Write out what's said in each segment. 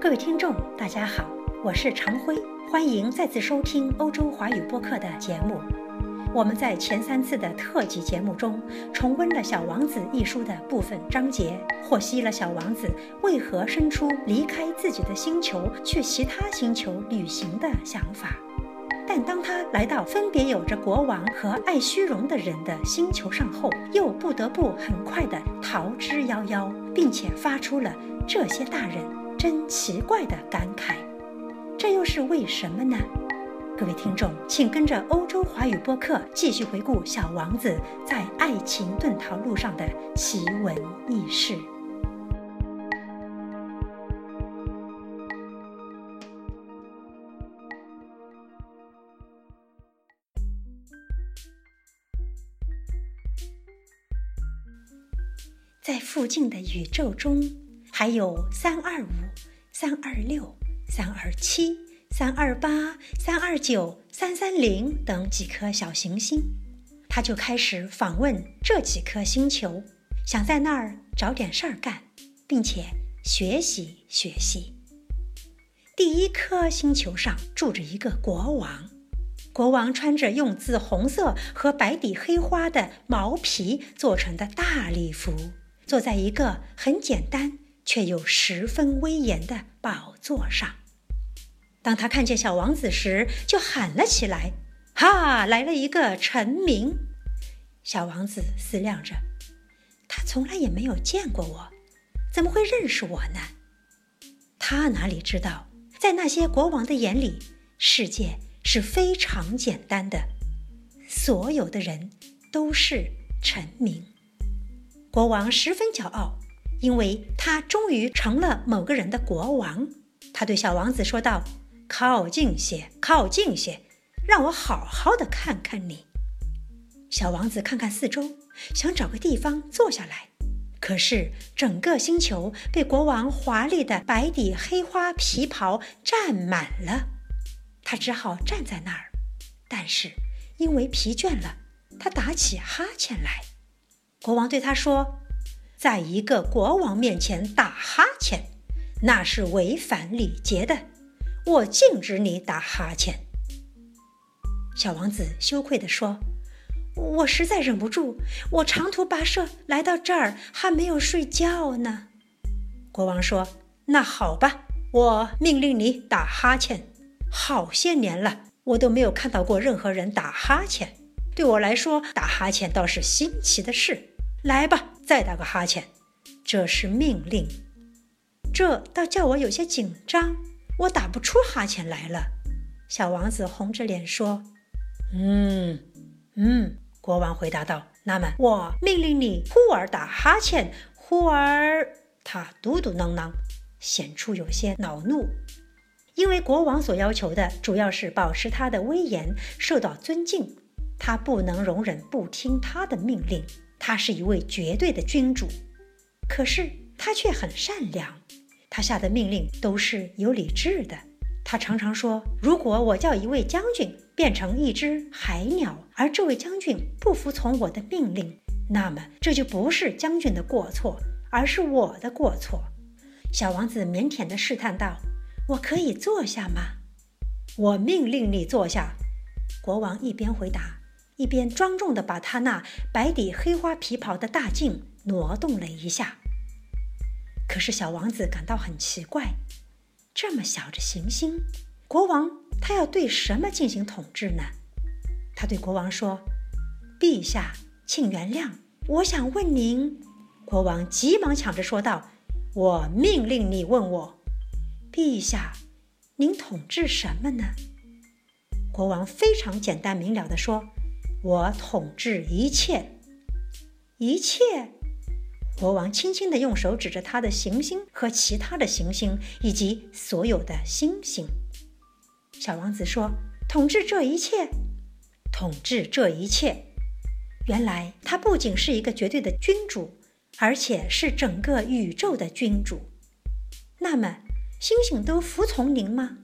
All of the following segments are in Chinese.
各位听众，大家好，我是常辉，欢迎再次收听欧洲华语播客的节目。我们在前三次的特辑节目中，重温了《小王子》一书的部分章节，获悉了小王子为何生出离开自己的星球去其他星球旅行的想法。但当他来到分别有着国王和爱虚荣的人的星球上后，又不得不很快地逃之夭夭，并且发出了这些大人。真奇怪的感慨，这又是为什么呢？各位听众，请跟着欧洲华语播客继续回顾小王子在爱情遁逃路上的奇闻异事。在附近的宇宙中。还有三二五、三二六、三二七、三二八、三二九、三三零等几颗小行星，他就开始访问这几颗星球，想在那儿找点事儿干，并且学习学习。第一颗星球上住着一个国王，国王穿着用紫红色和白底黑花的毛皮做成的大礼服，坐在一个很简单。却又十分威严的宝座上。当他看见小王子时，就喊了起来：“哈，来了一个臣民！”小王子思量着，他从来也没有见过我，怎么会认识我呢？他哪里知道，在那些国王的眼里，世界是非常简单的，所有的人都是臣民。国王十分骄傲。因为他终于成了某个人的国王，他对小王子说道：“靠近些，靠近些，让我好好的看看你。”小王子看看四周，想找个地方坐下来，可是整个星球被国王华丽的白底黑花皮袍占满了，他只好站在那儿。但是因为疲倦了，他打起哈欠来。国王对他说。在一个国王面前打哈欠，那是违反礼节的。我禁止你打哈欠。小王子羞愧地说：“我实在忍不住，我长途跋涉来到这儿，还没有睡觉呢。”国王说：“那好吧，我命令你打哈欠。好些年了，我都没有看到过任何人打哈欠。对我来说，打哈欠倒是新奇的事。来吧。”再打个哈欠，这是命令。这倒叫我有些紧张，我打不出哈欠来了。小王子红着脸说：“嗯，嗯。”国王回答道：“那么我命令你忽而打哈欠，忽而……”他嘟嘟囔囔，显出有些恼怒，因为国王所要求的主要是保持他的威严，受到尊敬，他不能容忍不听他的命令。他是一位绝对的君主，可是他却很善良。他下的命令都是有理智的。他常常说：“如果我叫一位将军变成一只海鸟，而这位将军不服从我的命令，那么这就不是将军的过错，而是我的过错。”小王子腼腆地试探道：“我可以坐下吗？”“我命令你坐下。”国王一边回答。一边庄重地把他那白底黑花皮袍的大镜挪动了一下。可是小王子感到很奇怪：这么小的行星，国王他要对什么进行统治呢？他对国王说：“陛下，请原谅，我想问您。”国王急忙抢着说道：“我命令你问我，陛下，您统治什么呢？”国王非常简单明了地说。我统治一切，一切。国王轻轻地用手指着他的行星和其他的行星，以及所有的星星。小王子说：“统治这一切，统治这一切。原来他不仅是一个绝对的君主，而且是整个宇宙的君主。那么，星星都服从您吗？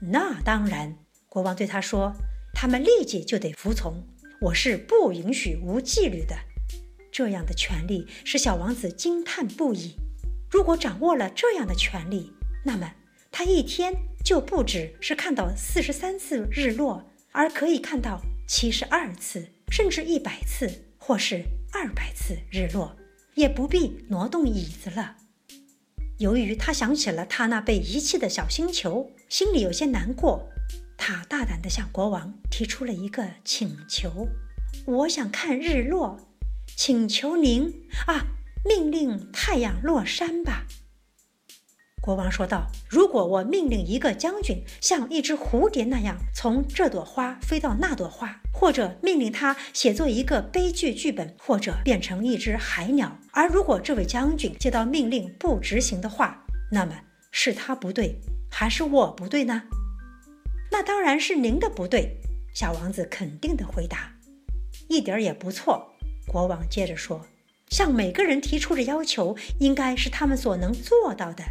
那当然。”国王对他说：“他们立即就得服从。”我是不允许无纪律的，这样的权利使小王子惊叹不已。如果掌握了这样的权利，那么他一天就不只是看到四十三次日落，而可以看到七十二次，甚至一百次，或是二百次日落，也不必挪动椅子了。由于他想起了他那被遗弃的小星球，心里有些难过。他大胆地向国王提出了一个请求：“我想看日落，请求您啊，命令太阳落山吧。”国王说道：“如果我命令一个将军像一只蝴蝶那样从这朵花飞到那朵花，或者命令他写作一个悲剧剧本，或者变成一只海鸟，而如果这位将军接到命令不执行的话，那么是他不对，还是我不对呢？那当然是您的不对。”小王子肯定地回答：“一点儿也不错。”国王接着说：“向每个人提出的要求，应该是他们所能做到的。”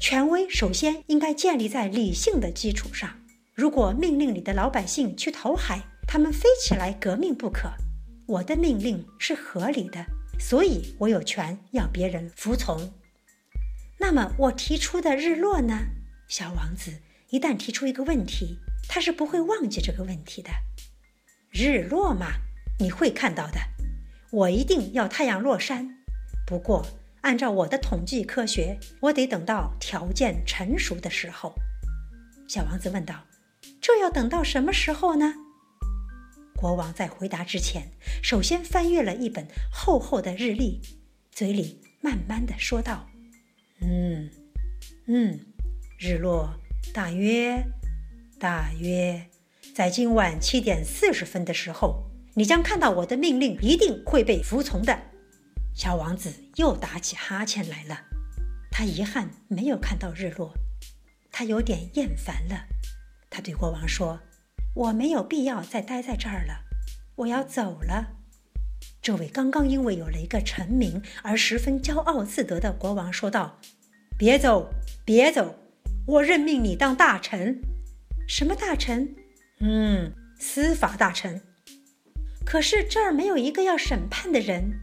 权威首先应该建立在理性的基础上。如果命令你的老百姓去投海，他们非起来革命不可。我的命令是合理的，所以我有权要别人服从。那么我提出的日落呢？小王子一旦提出一个问题，他是不会忘记这个问题的。日落嘛，你会看到的。我一定要太阳落山。不过。按照我的统计科学，我得等到条件成熟的时候。小王子问道：“这要等到什么时候呢？”国王在回答之前，首先翻阅了一本厚厚的日历，嘴里慢慢的说道：“嗯，嗯，日落大约，大约在今晚七点四十分的时候，你将看到我的命令一定会被服从的。”小王子又打起哈欠来了，他遗憾没有看到日落，他有点厌烦了。他对国王说：“我没有必要再待在这儿了，我要走了。”这位刚刚因为有了一个臣名而十分骄傲自得的国王说道：“别走，别走，我任命你当大臣。什么大臣？嗯，司法大臣。可是这儿没有一个要审判的人。”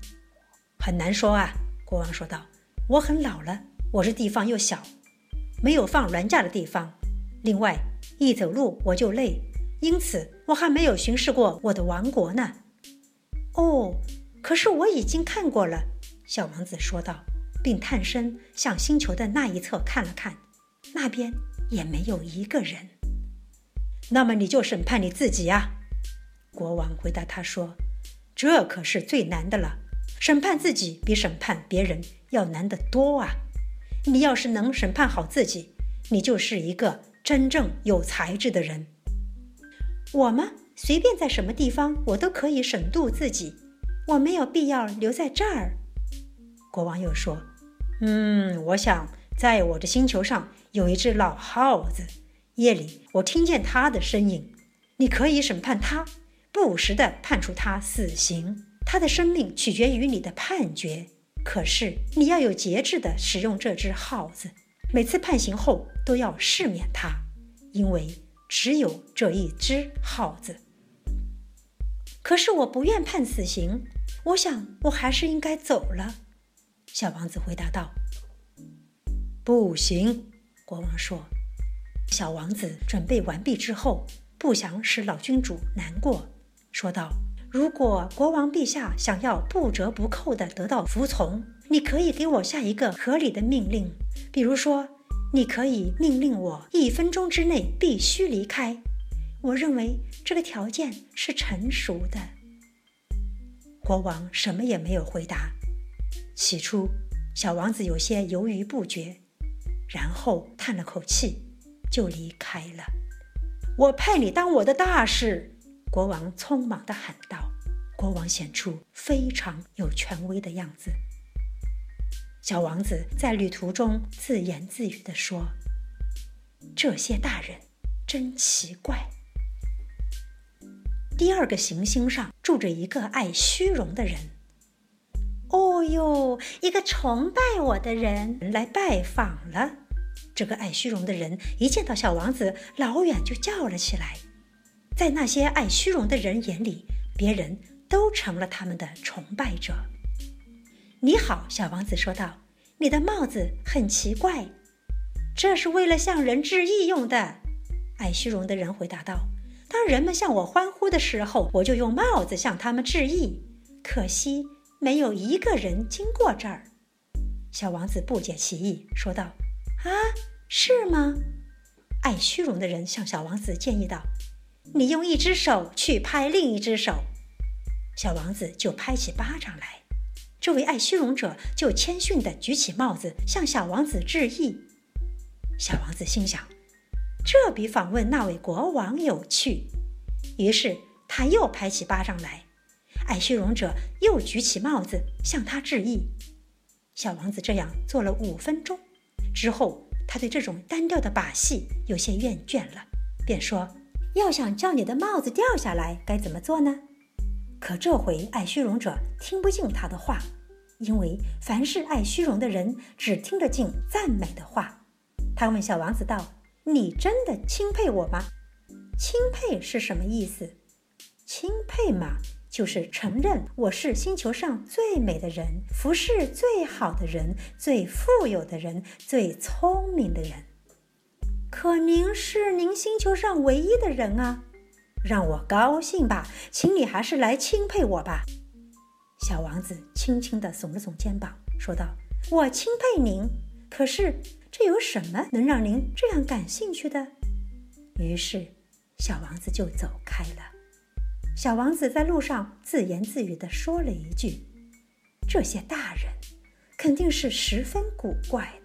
很难说啊，国王说道。我很老了，我这地方又小，没有放銮驾的地方。另外，一走路我就累，因此我还没有巡视过我的王国呢。哦，可是我已经看过了，小王子说道，并探身向星球的那一侧看了看，那边也没有一个人。那么你就审判你自己呀，国王回答他说。这可是最难的了。审判自己比审判别人要难得多啊！你要是能审判好自己，你就是一个真正有才智的人。我吗？随便在什么地方，我都可以审度自己。我没有必要留在这儿。国王又说：“嗯，我想在我的星球上有一只老耗子，夜里我听见他的声音。你可以审判他，不时地判处他死刑。”他的生命取决于你的判决，可是你要有节制地使用这只耗子，每次判刑后都要赦免他，因为只有这一只耗子。可是我不愿判死刑，我想我还是应该走了。”小王子回答道。“不行。”国王说。小王子准备完毕之后，不想使老君主难过，说道。如果国王陛下想要不折不扣地得到服从，你可以给我下一个合理的命令，比如说，你可以命令我一分钟之内必须离开。我认为这个条件是成熟的。国王什么也没有回答。起初，小王子有些犹豫不决，然后叹了口气，就离开了。我派你当我的大使。国王匆忙地喊道：“国王显出非常有权威的样子。”小王子在旅途中自言自语地说：“这些大人真奇怪。”第二个行星上住着一个爱虚荣的人。哦哟，一个崇拜我的人来拜访了。这个爱虚荣的人一见到小王子，老远就叫了起来。在那些爱虚荣的人眼里，别人都成了他们的崇拜者。你好，小王子说道：“你的帽子很奇怪。”这是为了向人致意用的。”爱虚荣的人回答道。“当人们向我欢呼的时候，我就用帽子向他们致意。可惜没有一个人经过这儿。”小王子不解其意，说道：“啊，是吗？”爱虚荣的人向小王子建议道：“你用一只手去拍另一只手。”小王子就拍起巴掌来。这位爱虚荣者就谦逊地举起帽子向小王子致意。小王子心想：“这比访问那位国王有趣。”于是他又拍起巴掌来。爱虚荣者又举起帽子向他致意。小王子这样做了五分钟之后。他对这种单调的把戏有些厌倦了，便说：“要想叫你的帽子掉下来，该怎么做呢？”可这回爱虚荣者听不进他的话，因为凡是爱虚荣的人只听得进赞美的话。他问小王子道：“你真的钦佩我吗？钦佩是什么意思？钦佩嘛。”就是承认我是星球上最美的人，服饰最好的人，最富有的人，最聪明的人。可您是您星球上唯一的人啊！让我高兴吧，请你还是来钦佩我吧。小王子轻轻地耸了耸肩膀，说道：“我钦佩您，可是这有什么能让您这样感兴趣的？”于是，小王子就走开了。小王子在路上自言自语地说了一句：“这些大人肯定是十分古怪的。”